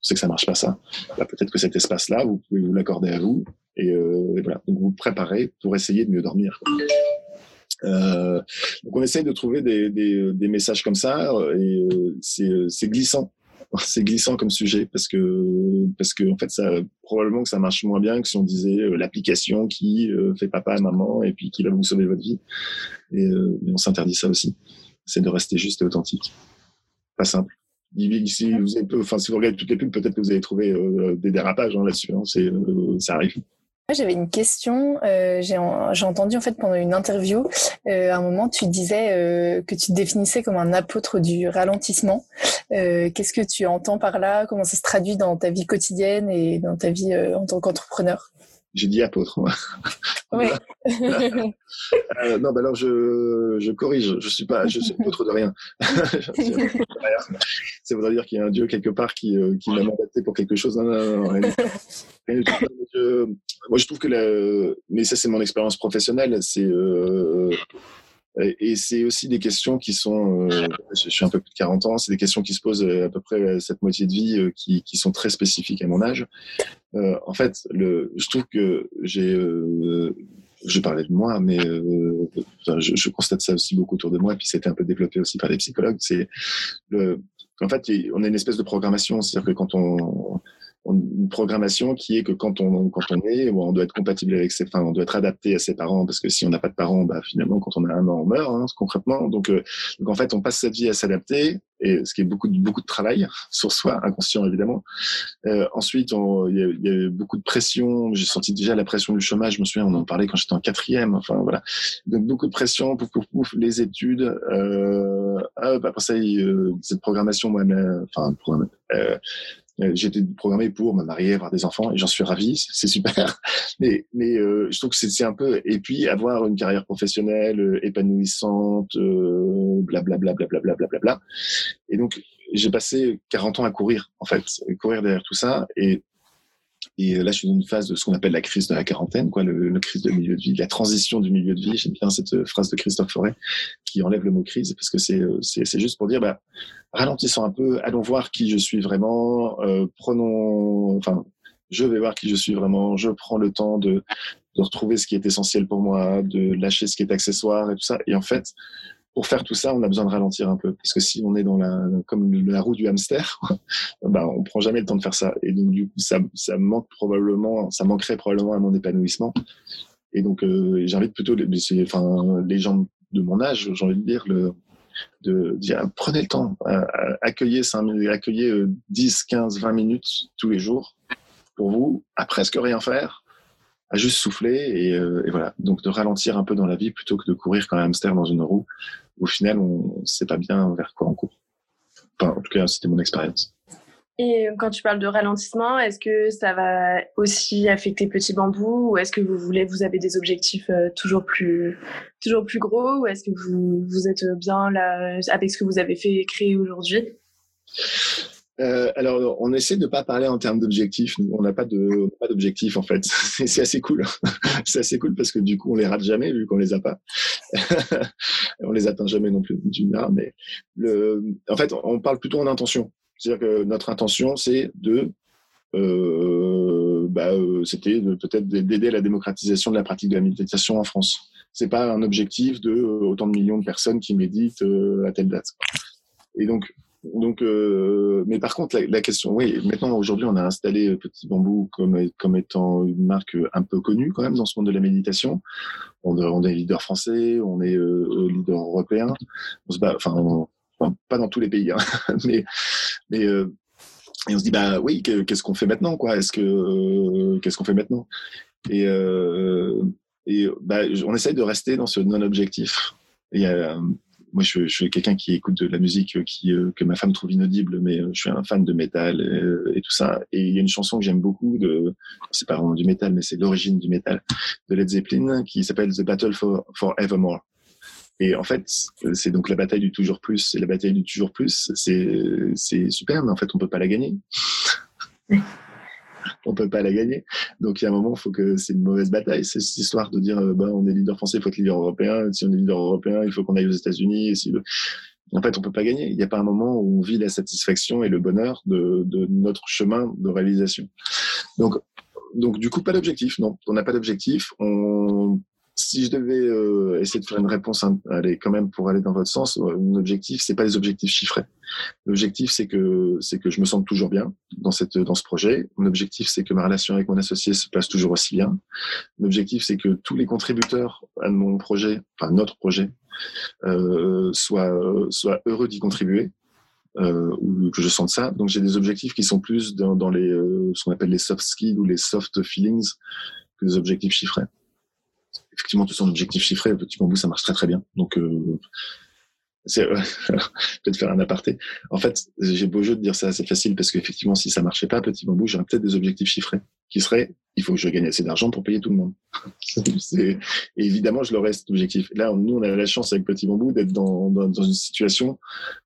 Sait que ça marche pas ça. Bah, peut-être que cet espace-là, vous pouvez vous l'accorder à vous et, euh, et, voilà. Donc vous préparez pour essayer de mieux dormir. Euh, donc on essaye de trouver des, des, des messages comme ça et euh, c'est glissant. C'est glissant comme sujet parce que parce que en fait ça probablement que ça marche moins bien que si on disait euh, l'application qui euh, fait papa et maman et puis qui va vous sauver votre vie. Et, euh, on s'interdit ça aussi. C'est de rester juste et authentique. Pas simple. Si vous, avez, enfin, si vous regardez toutes les pubs peut-être que vous allez trouver euh, des dérapages hein, là-dessus hein, ça arrive j'avais une question. Euh, J'ai entendu en fait pendant une interview, euh, à un moment, tu disais euh, que tu te définissais comme un apôtre du ralentissement. Euh, Qu'est-ce que tu entends par là? Comment ça se traduit dans ta vie quotidienne et dans ta vie euh, en tant qu'entrepreneur? J'ai dit apôtre. Euh, non, bah alors je, je corrige. Je suis pas, je suis apôtre de rien. Ça voudrait dire qu'il y a un Dieu quelque part qui, euh, qui m'a mandaté pour quelque chose. Non, non, non, rien. Je, moi, je trouve que la, mais ça, c'est mon expérience professionnelle. C'est euh, et c'est aussi des questions qui sont, euh, je suis un peu plus de 40 ans, c'est des questions qui se posent à peu près cette moitié de vie euh, qui, qui, sont très spécifiques à mon âge. Euh, en fait, le, je trouve que j'ai, euh, je parlais de moi, mais euh, je, je, constate ça aussi beaucoup autour de moi, et puis c'était un peu développé aussi par les psychologues. C'est le, en fait, on a une espèce de programmation, c'est-à-dire que quand on une programmation qui est que quand on quand on est, on doit être compatible avec ses, enfin, on doit être adapté à ses parents parce que si on n'a pas de parents, bah finalement quand on a un an on meurt hein, concrètement. Donc, euh, donc en fait on passe sa vie à s'adapter et ce qui est beaucoup beaucoup de travail sur soi, inconscient évidemment. Euh, ensuite il y, a, y a beaucoup de pression. J'ai senti déjà la pression du chômage. Je me souviens on en parlait quand j'étais en quatrième. Enfin voilà, donc beaucoup de pression, pouf pouf pouf, les études. Euh, bah, après ça, euh, cette programmation moi, enfin euh, j'ai été programmé pour me marier, avoir des enfants, et j'en suis ravi, c'est super. Mais, mais euh, je trouve que c'est un peu et puis avoir une carrière professionnelle euh, épanouissante, blablabla, blablabla, blablabla. Et donc j'ai passé 40 ans à courir en fait, courir derrière tout ça, et et là, je suis dans une phase de ce qu'on appelle la crise de la quarantaine, quoi, le, le, crise de milieu de vie, la transition du milieu de vie. J'aime bien cette phrase de Christophe Forêt qui enlève le mot crise parce que c'est c'est juste pour dire, bah, ralentissons un peu, allons voir qui je suis vraiment, euh, prenons, enfin, je vais voir qui je suis vraiment, je prends le temps de, de retrouver ce qui est essentiel pour moi, de lâcher ce qui est accessoire et tout ça. Et en fait, pour faire tout ça, on a besoin de ralentir un peu, parce que si on est dans la comme la roue du hamster, bah on prend jamais le temps de faire ça, et donc du ça, ça manque probablement, ça manquerait probablement à mon épanouissement. Et donc euh, j'invite plutôt les, enfin les gens de mon âge, j'ai envie de dire le de dire prenez le temps, accueillez 5 accueillez 10, 15, 20 minutes tous les jours pour vous, à presque rien faire, à juste souffler euh, et, voilà. Donc de ralentir un peu dans la vie plutôt que de courir comme un hamster dans une roue. Au final, on ne sait pas bien vers quoi on court. En tout cas, c'était mon expérience. Et quand tu parles de ralentissement, est-ce que ça va aussi affecter Petit Bambou ou est-ce que vous voulez, vous avez des objectifs euh, toujours plus, toujours plus gros ou est-ce que vous, êtes bien là avec ce que vous avez fait créer aujourd'hui? Euh, alors, on essaie de pas parler en termes d'objectifs. On n'a pas d'objectifs en fait. C'est assez cool. C'est assez cool parce que du coup, on les rate jamais vu qu'on les a pas. on les atteint jamais non plus du mais le, en fait, on parle plutôt en intention. C'est-à-dire que notre intention, c'est de euh, bah, euh, c'était peut-être d'aider la démocratisation de la pratique de la méditation en France. C'est pas un objectif de euh, autant de millions de personnes qui méditent euh, à telle date. Et donc, donc, euh, mais par contre, la, question, oui, maintenant aujourd'hui, on a installé Petit Bambou comme comme étant une marque un peu connue quand même dans ce monde de la méditation. On, est leader français, on est euh, leader européen. On se bat, enfin, pas dans tous les pays, hein, mais mais euh, et on se dit bah oui, qu'est-ce qu'on fait maintenant quoi? Est-ce que euh, qu'est-ce qu'on fait maintenant? Et euh, et bah, on essaye de rester dans ce non-objectif. Et moi, je, suis quelqu'un qui écoute de la musique qui, euh, que ma femme trouve inaudible, mais euh, je suis un fan de métal et, tout ça. Et il y a une chanson que j'aime beaucoup, de, c'est pas vraiment du métal, mais c'est l'origine du métal, de Led Zeppelin, qui s'appelle The Battle for, for Evermore. Et en fait, c'est donc la bataille du toujours plus. Et la bataille du toujours plus, c'est super, mais en fait, on peut pas la gagner on peut pas la gagner. Donc il y a un moment, faut que c'est une mauvaise bataille. C'est cette histoire de dire, euh, bah, on est leader français, il faut être leader européen. Si on est leader européen, il faut qu'on aille aux États-Unis. Si En fait, on peut pas gagner. Il n'y a pas un moment où on vit la satisfaction et le bonheur de, notre chemin de réalisation. Donc, donc du coup, pas d'objectif. Non, on n'a pas d'objectif. Si je devais euh, essayer de faire une réponse, allez, quand même pour aller dans votre sens, euh, mon objectif, c'est pas les objectifs chiffrés. L'objectif, c'est que c'est que je me sente toujours bien dans cette dans ce projet. Mon objectif, c'est que ma relation avec mon associé se passe toujours aussi bien. L'objectif, c'est que tous les contributeurs à mon projet, enfin notre projet, euh, soient soient heureux d'y contribuer. Ou que je sente ça. Donc j'ai des objectifs qui sont plus dans, dans les ce qu'on appelle les soft skills ou les soft feelings que des objectifs chiffrés effectivement, tout son objectif chiffré, petit bambou, ça marche très très bien. Donc, euh, c'est euh, peut-être faire un aparté. En fait, j'ai beau jeu de dire ça, c'est facile parce qu'effectivement, si ça marchait pas, petit bambou, j'aurais peut-être des objectifs chiffrés qui seraient il faut que je gagne assez d'argent pour payer tout le monde. évidemment, je leur reste objectif. Là, nous, on a la chance avec Petit Bambou d'être dans, dans, une situation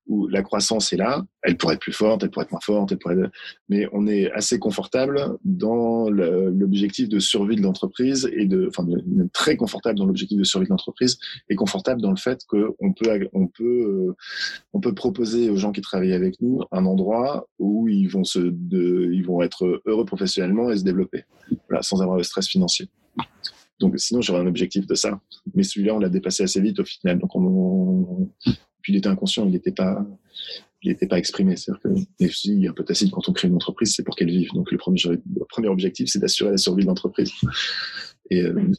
où la croissance est là. Elle pourrait être plus forte, elle pourrait être moins forte, elle pourrait mais on est assez confortable dans l'objectif de survie de l'entreprise et de, enfin, très confortable dans l'objectif de survie de l'entreprise et confortable dans le fait qu'on peut, on peut, euh, on peut proposer aux gens qui travaillent avec nous un endroit où ils vont se, ils vont être heureux professionnellement et se développer sans avoir le stress financier. Donc sinon, j'aurais un objectif de ça. Mais celui-là, on l'a dépassé assez vite au final. Donc on, puis il était inconscient, il n'était pas, il n'était pas exprimé. C'est-à-dire que il est un peu tacite quand on crée une entreprise, c'est pour qu'elle vive. Donc le premier, objectif, c'est d'assurer la survie de l'entreprise. Et euh,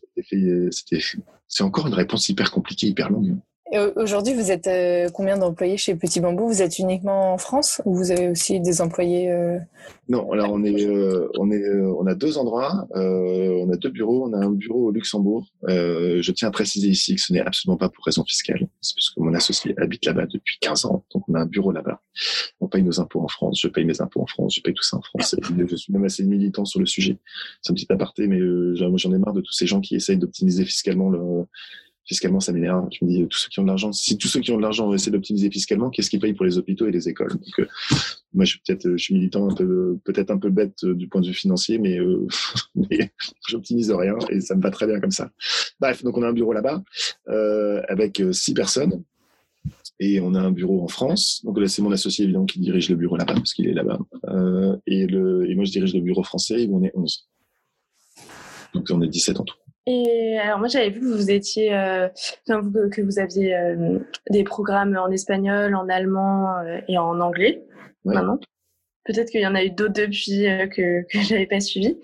c'était, c'est encore une réponse hyper compliquée, hyper longue. Aujourd'hui, vous êtes euh, combien d'employés chez Petit Bambou? Vous êtes uniquement en France ou vous avez aussi des employés euh... Non, alors on est, euh, on est, on a deux endroits, on a deux bureaux. On a un bureau au Luxembourg. je tiens à préciser ici que ce n'est absolument pas pour raison fiscale, c'est parce que mon associé habite là-bas depuis 15 ans, donc on a un bureau là-bas. On paye nos impôts en France, je paye mes impôts en France, je paye tout ça en France. je suis même assez militant sur le sujet. C'est un petit aparté, mais j'en ai marre de tous ces gens qui essayent d'optimiser fiscalement le fiscalement, ça m'énerve. Je me dis, tous ceux qui ont de l'argent, si tous ceux qui ont de l'argent essaient d'optimiser fiscalement, qu'est-ce qu'ils payent pour les hôpitaux et les écoles? Donc, euh, moi, je suis peut-être, suis militant peu, peut-être un peu bête euh, du point de vue financier, mais, euh, j'optimise rien et ça me va très bien comme ça. Bref, donc on a un bureau là-bas euh, avec six personnes. Et on a un bureau en France. Donc là, c'est mon associé évidemment qui dirige le bureau là-bas parce qu'il est là-bas. Euh, et, et moi, je dirige le bureau français où on est 11. Donc on est 17 en tout. Et alors moi j'avais vu que vous étiez, euh, que vous aviez euh, des programmes en espagnol, en allemand euh, et en anglais maintenant. Peut-être qu'il y en a eu d'autres depuis que que j'avais pas suivi.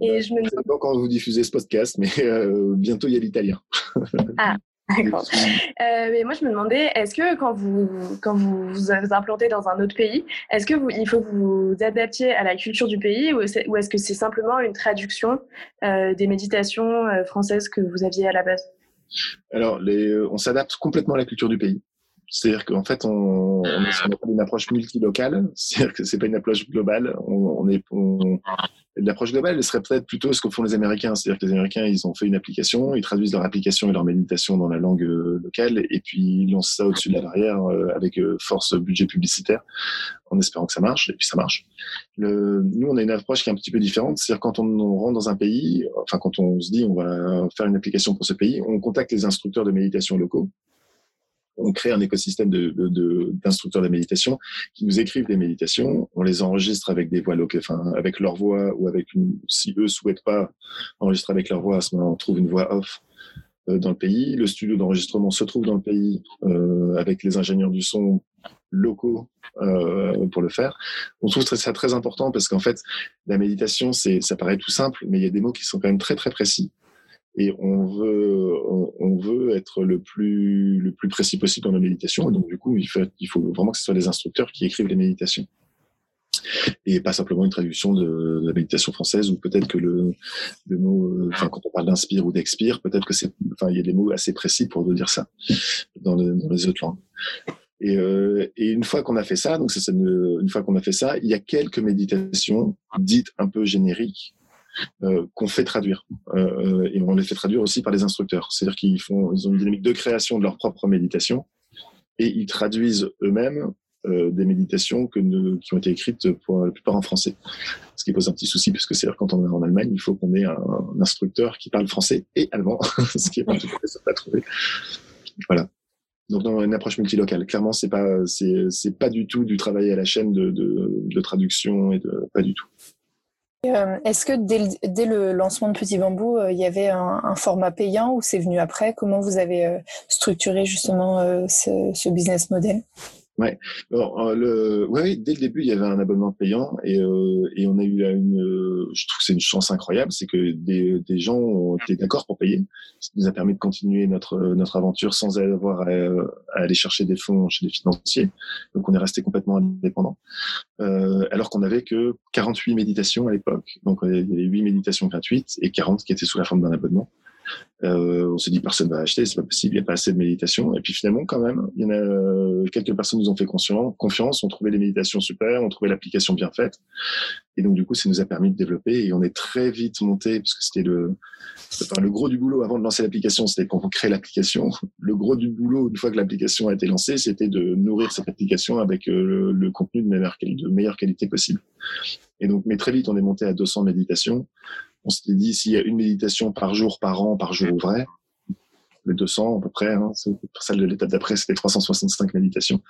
Et bah, je me pas quand vous diffusez ce podcast, mais bientôt il y a l'italien. ah D'accord. Euh, mais moi, je me demandais, est-ce que quand vous, quand vous vous implantez dans un autre pays, est-ce que vous, il faut que vous vous adaptiez à la culture du pays ou est-ce que c'est simplement une traduction euh, des méditations euh, françaises que vous aviez à la base? Alors, les, on s'adapte complètement à la culture du pays. C'est-à-dire qu'en fait, on, on est une approche multilocale. C'est-à-dire que c'est pas une approche globale. On, on est, on, l'approche globale, elle serait peut-être plutôt ce que font les Américains. C'est-à-dire que les Américains, ils ont fait une application, ils traduisent leur application et leur méditation dans la langue euh, locale, et puis ils lancent ça au-dessus de la barrière euh, avec euh, force budget publicitaire, en espérant que ça marche, et puis ça marche. Le, nous, on a une approche qui est un petit peu différente. C'est-à-dire quand on, on rentre dans un pays, enfin quand on se dit on va faire une application pour ce pays, on contacte les instructeurs de méditation locaux on crée un écosystème d'instructeurs de, de, méditation qui nous écrivent des méditations, on les enregistre avec des voix locales, enfin avec leur voix ou avec une, si eux souhaitent pas enregistrer avec leur voix, à ce moment on trouve une voix off dans le pays. Le studio d'enregistrement se trouve dans le pays avec les ingénieurs du son locaux pour le faire. On trouve ça très important parce qu'en fait, la méditation, c'est, ça paraît tout simple, mais il y a des mots qui sont quand même très très précis et on veut on, veut être le plus le plus précis possible dans la méditation. Et donc du coup il faut vraiment que ce soit les instructeurs qui écrivent les méditations. Et pas simplement une traduction de, la méditation française ou peut-être que le, mot euh, enfin quand on parle d'inspire ou d'expire peut-être que c'est enfin il y a des mots assez précis pour dire ça dans, les autres langues. Et, euh, et, une fois qu'on a fait ça, donc une, une fois qu'on a fait ça, il y a quelques méditations dites un peu génériques euh, qu'on fait traduire. Euh, et on les fait traduire aussi par les instructeurs. C'est-à-dire qu'ils font, ils ont une dynamique de création de leur propre méditation et ils traduisent eux-mêmes euh, des méditations qui ont été écrites pour la plupart en français. Ce qui pose un petit souci puisque c'est quand on est en Allemagne, il faut qu'on ait un, instructeur qui parle français et allemand, ce qui est pas tout à à trouver. Voilà. Donc dans une approche multilocale, clairement c'est pas c'est pas du tout du travail à la chaîne de, de, de traduction et de pas du tout. Euh, est-ce que dès le, lancement de Petit Bambou, euh, il y avait un, format payant ou c'est venu après? Comment vous avez euh, structuré justement ce, business model? Ouais. Alors, euh, le, ouais, dès le début, il y avait un abonnement payant et, euh, et on a eu une, euh, je trouve que c'est une chance incroyable, c'est que des, des gens ont été d'accord pour payer. Ça nous a permis de continuer notre notre aventure sans avoir à, à aller chercher des fonds chez des financiers. Donc, on est resté complètement indépendant. Euh, alors qu'on avait que 48 méditations à l'époque. Donc, il y avait 8 méditations gratuites et 40 qui étaient sous la forme d'un abonnement. Euh, on s'est dit personne va acheter, c'est pas possible, il n'y a pas assez de méditation. Et puis finalement, quand même, il y en a euh, quelques personnes nous ont fait confiance, ont trouvé les méditations super, ont trouvé l'application bien faite. Et donc du coup, ça nous a permis de développer et on est très vite monté parce que c'était le gros du boulot avant de lancer l'application, c'était quand on crée l'application. Le gros du boulot, une fois que l'application a été lancée, c'était de nourrir cette application avec euh, le, contenu de meilleure, de meilleure qualité possible. Et donc, mais très vite, on est monté à 200 méditations on s'était dit s'il y a une méditation par jour, par an, par jour vrai, les 200 à peu près, hein, celle de l'étape d'après c'était 365 méditations.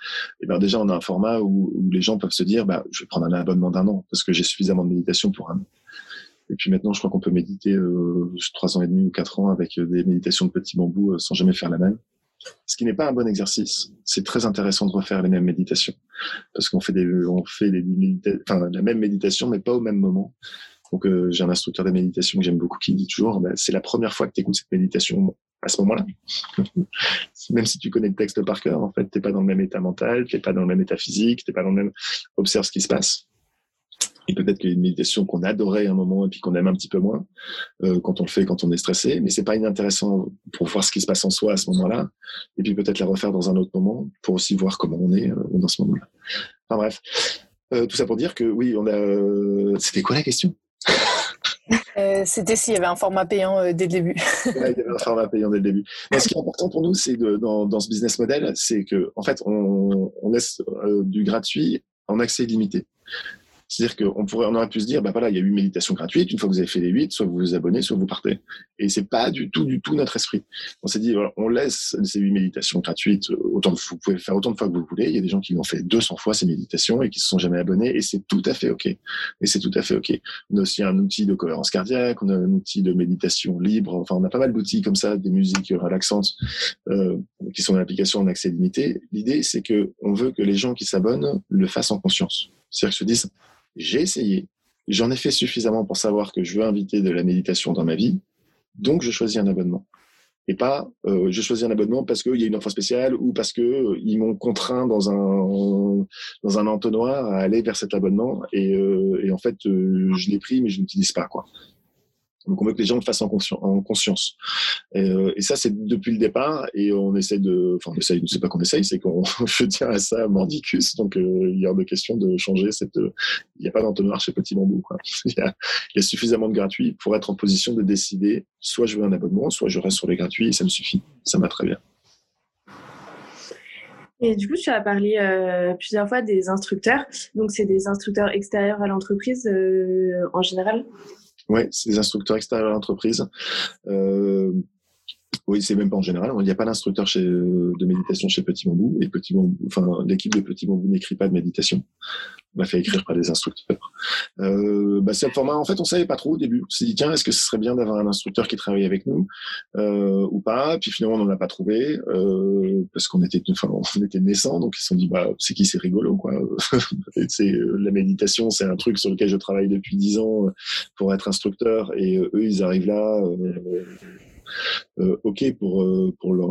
Et ben déjà on a un format où, les gens peuvent se dire bah je vais prendre un abonnement d'un an parce que j'ai suffisamment de méditation pour un an. Et puis maintenant je crois qu'on peut méditer euh, trois ans et demi ou quatre ans avec euh, des méditations de petits bambous euh, sans jamais faire la même. Ce qui n'est pas un bon exercice. C'est très intéressant de refaire les mêmes méditations parce qu'on fait des on fait des enfin la même méditation mais pas au même moment donc euh, j'ai un instructeur de méditation que j'aime beaucoup qui dit toujours, bah, c'est la première fois que tu écoutes cette méditation à ce moment-là. même si tu connais le texte par cœur, en fait, t'es pas dans le même état mental, t'es pas dans le même état physique, t'es pas dans le même. Observe ce qui se passe. Et peut-être qu'il y a une méditation qu'on adorait un moment et puis qu'on aime un petit peu moins euh, quand on le fait, quand on est stressé, mais c'est pas inintéressant pour voir ce qui se passe en soi à ce moment-là. Et puis peut-être la refaire dans un autre moment pour aussi voir comment on est euh, dans ce moment-là. Enfin bref, euh, tout ça pour dire que oui, on a. Euh, c'était quoi la question? euh, C'était s'il y avait un format payant euh, dès le début. il y avait un format payant dès le début. Mais ce qui est important pour nous, c'est dans, dans, ce business model, c'est que en fait, on, laisse euh, du gratuit en accès limité. C'est-à-dire qu'on pourrait, on aurait pu se dire, bah voilà, il y a huit méditations gratuites. Une fois que vous avez fait les huit, soit vous vous abonnez, soit vous partez. Et c'est pas du tout, du tout notre esprit. On s'est dit, on laisse ces huit méditations gratuites. Autant vous pouvez faire autant de fois que vous voulez. Il y a des gens qui ont fait 200 fois ces méditations et qui se sont jamais abonnés. Et c'est tout à fait ok. Et c'est tout à fait ok. On a aussi un outil de cohérence cardiaque. On a un outil de méditation libre. Enfin, on a pas mal d'outils comme ça, des musiques relaxantes euh, qui sont en application en accès limité. L'idée, c'est que on veut que les gens qui s'abonnent le fassent en conscience. C'est-à-dire que se disent, j'ai essayé, j'en ai fait suffisamment pour savoir que je veux inviter de la méditation dans ma vie, donc je choisis un abonnement. Et pas, euh, je choisis un abonnement parce qu'il y a une offre spéciale ou parce que euh, ils m'ont contraint dans un dans un entonnoir à aller vers cet abonnement et, euh, en fait je l'ai pris mais je l'utilise pas quoi. Donc on veut que les gens le fassent en, conscience. Et, euh, et ça c'est depuis le départ et on essaie de, enfin on essaie, ne sait pas qu'on essaye, c'est qu'on je tiens à ça mordicus. Donc euh, il y a de question de changer cette, il n'y a pas d'entonnoir chez Petit Bambou. Il, y a, suffisamment de gratuits pour être en position de décider, soit je veux un abonnement, soit je reste sur les gratuits et ça me suffit. Ça m'a très bien. Et du coup, tu as parlé euh, plusieurs fois des instructeurs. Donc, c'est des instructeurs extérieurs à l'entreprise en général? Oui, c'est des instructeurs extérieurs à l'entreprise. Euh, Oui, c'est même pas en général. Il n'y a pas d'instructeur chez, de méditation chez Petit Bambou et Petit Bambou, enfin l'équipe de Petit Bambou n'écrit pas de méditation. On m'a fait écrire par des instructeurs. Euh, bah, c'est un format. En fait, on savait pas trop au début. On s'est dit tiens, est-ce que ce serait bien d'avoir un instructeur qui travaille avec nous euh, ou pas? Puis finalement, on n'en a pas trouvé euh, parce qu'on était, enfin, on était naissants, donc ils se sont dit bah c'est qui? C'est rigolo quoi. c'est euh, la méditation, c'est un truc sur lequel je travaille depuis dix ans pour être instructeur et eux ils arrivent là. Euh, euh, ok pour euh, leur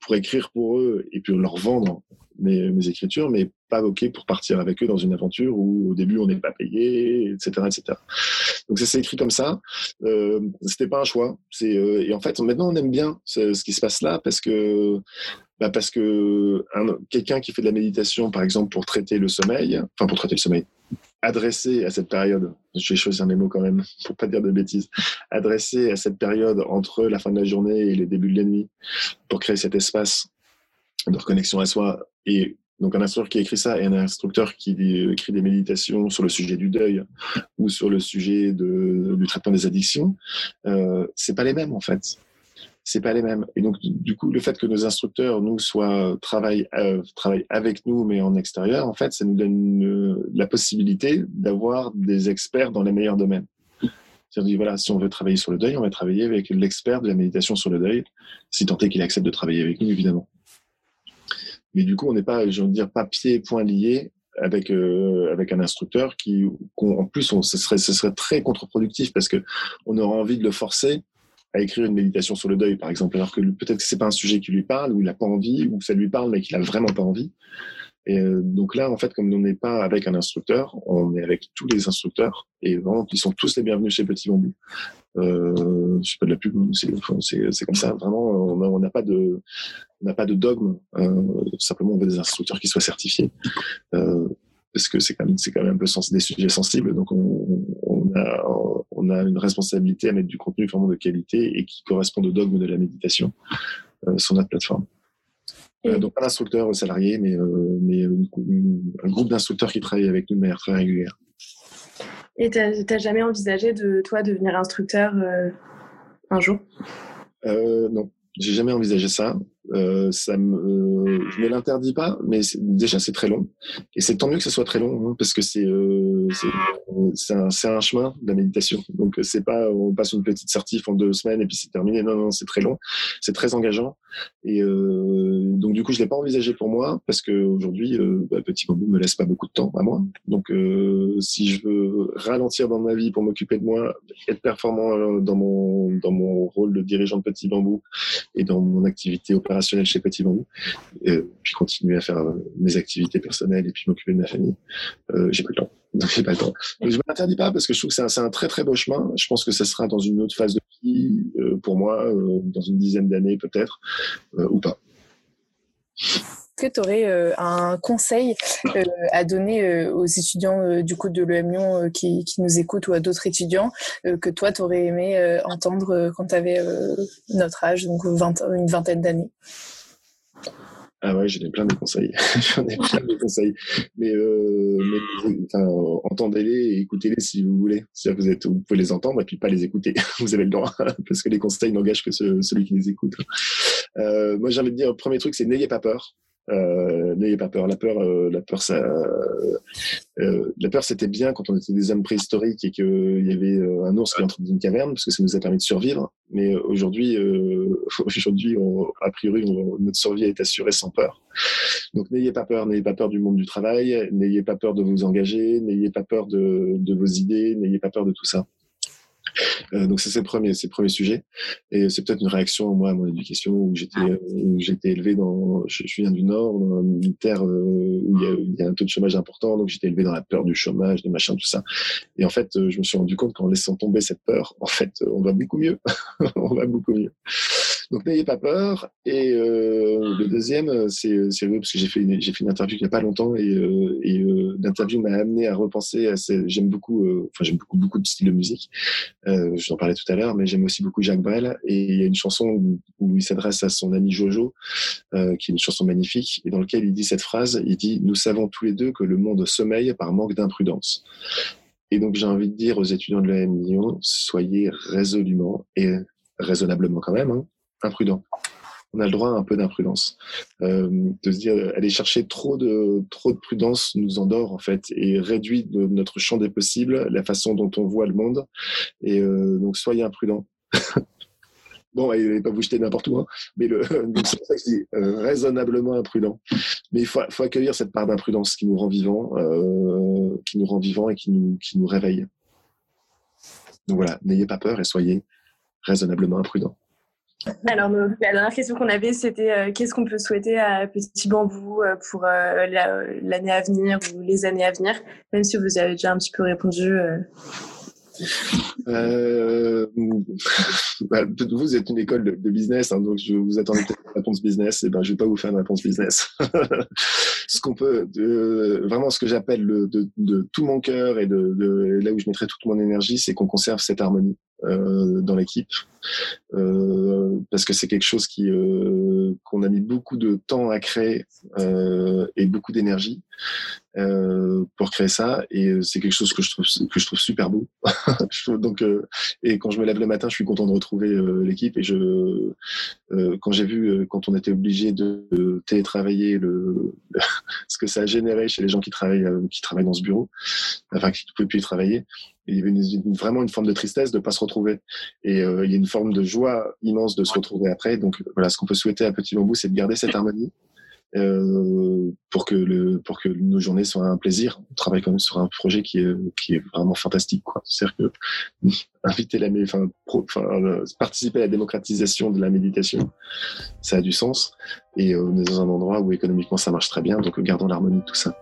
pour écrire pour eux et puis leur vendre mes, mes écritures, mais pas ok pour partir avec eux dans une aventure où au début on n'est pas payé, etc., etc. Donc ça s'est écrit comme ça. Euh, C'était pas un choix. C'est euh, et en fait maintenant on aime bien ce, ce qui se passe là parce que bah parce que quelqu'un qui fait de la méditation, par exemple, pour traiter le sommeil, enfin pour traiter le sommeil, adressé à cette période, je vais choisir mes mots quand même pour pas dire de bêtises, adressé à cette période entre la fin de la journée et les débuts de la nuit pour créer cet espace de reconnexion à soi et donc un instructeur qui écrit ça et un instructeur qui écrit des méditations sur le sujet du deuil ou sur le sujet de, du traitement des addictions, euh, c'est pas les mêmes en fait c'est pas les mêmes. Et donc, du coup, le fait que nos instructeurs, nous, soient, travaillent, euh, travaillent avec nous, mais en extérieur, en fait, ça nous donne euh, la possibilité d'avoir des experts dans les meilleurs domaines. C'est-à-dire, voilà, si on veut travailler sur le deuil, on va travailler avec l'expert de la méditation sur le deuil, si tant est qu'il accepte de travailler avec nous, évidemment. Mais du coup, on n'est pas, je veux dire, pas pieds et poings liés avec euh, avec un instructeur qui, en plus, ce serait ce serait très contre-productif parce que on aura envie de le forcer à écrire une méditation sur le deuil, par exemple, alors que peut-être que c'est pas un sujet qui lui parle, ou il n'a pas envie, ou ça lui parle, mais qu'il a vraiment pas envie. Et euh, donc là, en fait, comme on n'est pas avec un instructeur, on est avec tous les instructeurs, et vraiment, ils sont tous les bienvenus chez Petit Bambou. Euh, je sais pas de la pub, c'est comme ça. Vraiment, on n'a pas de, on n'a pas de dogme. Euh, simplement, on veut des instructeurs qui soient certifiés. Euh, parce que c'est quand même c'est quand même un peu sens, des sujets sensibles donc on, on, a on a une responsabilité à mettre du contenu vraiment de qualité et qui correspond au dogme de la méditation euh, sur notre plateforme. Euh, donc pas d'instructeur salarié, mais, euh, mais un groupe d'instructeurs qui travaillent avec nous de manière très régulière. Et tu n'as jamais envisagé de toi devenir instructeur euh, un jour? Non, j'ai jamais envisagé ça. Euh, ça me, euh, je me l'interdis pas, mais déjà c'est très long. Et c'est tant mieux que ce soit très long, hein, parce que c'est euh, c'est un, un, chemin de la méditation. Donc c'est pas on passe une petite certif en deux semaines et puis c'est terminé. Non, non, c'est très long, c'est très engageant. Et euh, donc du coup je l'ai pas envisagé pour moi parce que aujourd'hui bah, Petit Bambou me laisse pas beaucoup de temps à moi. Donc si je veux ralentir dans ma vie pour m'occuper de moi, être performant dans mon dans mon rôle de dirigeant de Petit Bambou et dans mon activité opérationnelle chez Petit Bambou, et puis continuer à faire euh, mes activités personnelles et puis m'occuper de ma famille. Euh, j'ai pas le temps. Donc j'ai pas le temps. Je ne m'interdis pas parce que je trouve que c'est un, très très beau chemin. Je pense que ça sera dans une autre phase de vie euh, pour moi, dans une dizaine d'années peut-être, ou pas. Que tu aurais euh, un conseil euh, à donner euh, aux étudiants du coup de l'EM Lyon qui, nous écoutent ou à d'autres étudiants que toi tu aurais aimé entendre quand tu avais notre âge, donc 20, une vingtaine d'années? Ah ouais, j'en ai plein de conseils. j'en ai plein de conseils. Mais, euh, entendez-les et écoutez-les si vous voulez. cest vous, êtes, vous pouvez les entendre et puis pas les écouter. vous avez le droit, parce que les conseils n'engagent que celui qui les écoute. Euh, moi, j'ai envie de dire, le premier truc, c'est n'ayez pas peur. Euh, n'ayez pas peur. La peur, euh, la peur, ça, euh, la peur, c'était bien quand on était des hommes préhistoriques et qu'il y avait euh, un ours qui entrait dans une caverne parce que ça nous a permis de survivre. Mais aujourd'hui, aujourd'hui, a priori, notre survie est assurée sans peur. Donc n'ayez pas peur, n'ayez pas peur du monde du travail, n'ayez pas peur de vous engager, n'ayez pas peur de, de vos idées, n'ayez pas peur de tout ça. Euh, donc c'est le premier, c'est le premier sujet. Et c'est peut-être une réaction moi à mon éducation où j'étais, ah. j'ai été élevé dans, je, viens du Nord, dans une terre euh, où il y, a, il y, a, un taux de chômage important, donc j'étais élevé dans la peur du chômage, de machin, tout ça. Et en fait, euh, je me suis rendu compte qu'en laissant tomber cette peur, en fait, on va beaucoup mieux, on va beaucoup mieux. Donc n'ayez pas peur. Et euh, le deuxième, c'est c'est parce que j'ai fait une, j'ai fait une interview il n'y a pas longtemps et, euh, et euh, l'interview m'a amené à repenser. À j'aime beaucoup, euh, enfin j'aime beaucoup beaucoup de styles de musique. Euh, je en parlais tout à l'heure, mais j'aime aussi beaucoup Jacques Brel. Et il y a une chanson où, où il s'adresse à son ami Jojo, euh, qui est une chanson magnifique, et dans lequel il dit cette phrase. Il dit Nous savons tous les deux que le monde sommeille par manque d'imprudence. Et donc j'ai envie de dire aux étudiants de l'EM Lyon, soyez résolument et raisonnablement quand même, hein, imprudent. On a le droit à un peu d'imprudence. Euh, de se dire, aller chercher trop de, trop de prudence nous endort, en fait, et réduit notre champ des possibles, la façon dont on voit le monde. Et euh, donc, soyez imprudent. bon, et, pas vous jeter n'importe où, hein, mais le, euh, raisonnablement imprudent. Mais il faut, accueillir cette part d'imprudence qui nous rend vivants, qui nous rend vivants et qui nous, qui nous réveille. Donc voilà, n'ayez pas peur et soyez raisonnablement imprudent. Alors, la dernière question qu'on avait, c'était euh, qu'est-ce qu'on peut souhaiter à Petit Bambou euh, pour euh, l'année à venir ou les années à venir, même si vous avez déjà un petit peu répondu. Bah, vous êtes une école de, business, hein, donc je vous attendais peut-être une réponse business. Et ben, je vais pas vous faire une réponse business. ce qu'on peut, vraiment, ce que j'appelle de, tout mon cœur et de, là où je mettrai toute mon énergie, c'est qu'on conserve cette harmonie euh, dans l'équipe, euh, parce que c'est quelque chose qui euh, qu'on a mis beaucoup de temps à créer euh, et beaucoup d'énergie. Euh, pour créer ça et euh, c'est quelque chose que je trouve que je trouve super beau donc et quand je me lève le matin je suis content de retrouver l'équipe et je quand j'ai vu quand on était obligé de, télétravailler le ce que ça a généré chez les gens qui travaillent qui travaillent dans ce bureau enfin qui ne pouvaient plus y travailler il y avait vraiment une forme de tristesse de pas se retrouver et il y a une forme de joie immense de se retrouver après donc voilà ce qu'on peut souhaiter à Petit Bambou c'est de garder cette harmonie euh, pour que le pour que nos journées soient un plaisir. On travaille quand même sur un projet qui est qui est vraiment fantastique. C'est-à-dire que inviter la enfin, enfin euh, participer à la démocratisation de la méditation, ça a du sens. Et euh, on est dans un endroit où économiquement ça marche très bien, donc gardons l'harmonie de tout ça.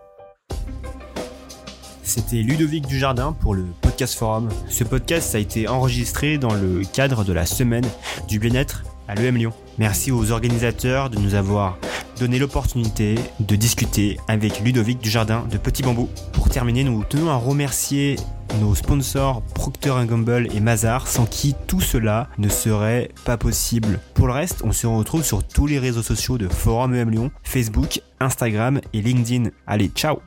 C'était Ludovic Dujardin pour le Podcast Forum. Ce podcast a été enregistré dans le cadre de la semaine du bien-être à l'EM Lyon. Merci aux organisateurs de nous avoir donné l'opportunité de discuter avec Ludovic Dujardin de Petit Bambou. Pour terminer, nous tenons à remercier nos sponsors Procter Gamble et Mazar, sans qui tout cela ne serait pas possible. Pour le reste, on se retrouve sur tous les réseaux sociaux de Forum EM Lyon, Facebook, Instagram et LinkedIn. Allez, ciao